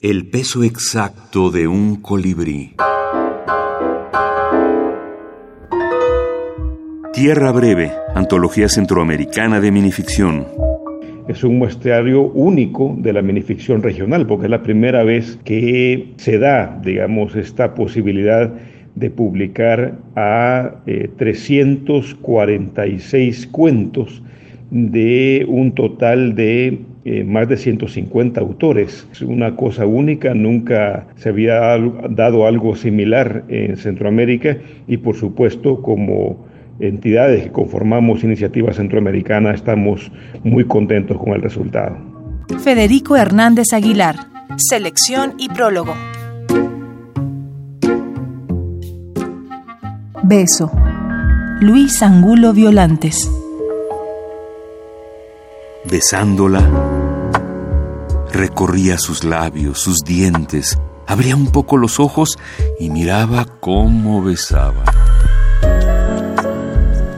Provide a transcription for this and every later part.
El peso exacto de un colibrí. Tierra Breve, antología centroamericana de minificción. Es un muestrario único de la minificción regional, porque es la primera vez que se da, digamos, esta posibilidad de publicar a 346 eh, cuentos de un total de eh, más de 150 autores. Es una cosa única, nunca se había dado algo similar en Centroamérica y por supuesto como entidades que conformamos Iniciativa Centroamericana estamos muy contentos con el resultado. Federico Hernández Aguilar, selección y prólogo. Beso. Luis Angulo Violantes besándola, recorría sus labios, sus dientes, abría un poco los ojos y miraba cómo besaba.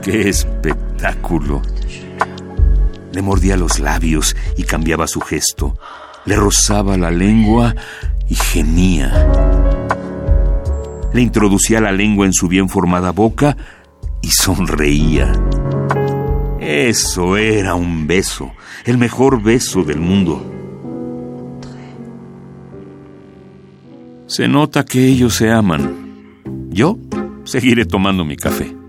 ¡Qué espectáculo! Le mordía los labios y cambiaba su gesto. Le rozaba la lengua y gemía. Le introducía la lengua en su bien formada boca y sonreía. Eso era un beso, el mejor beso del mundo. Se nota que ellos se aman. Yo seguiré tomando mi café.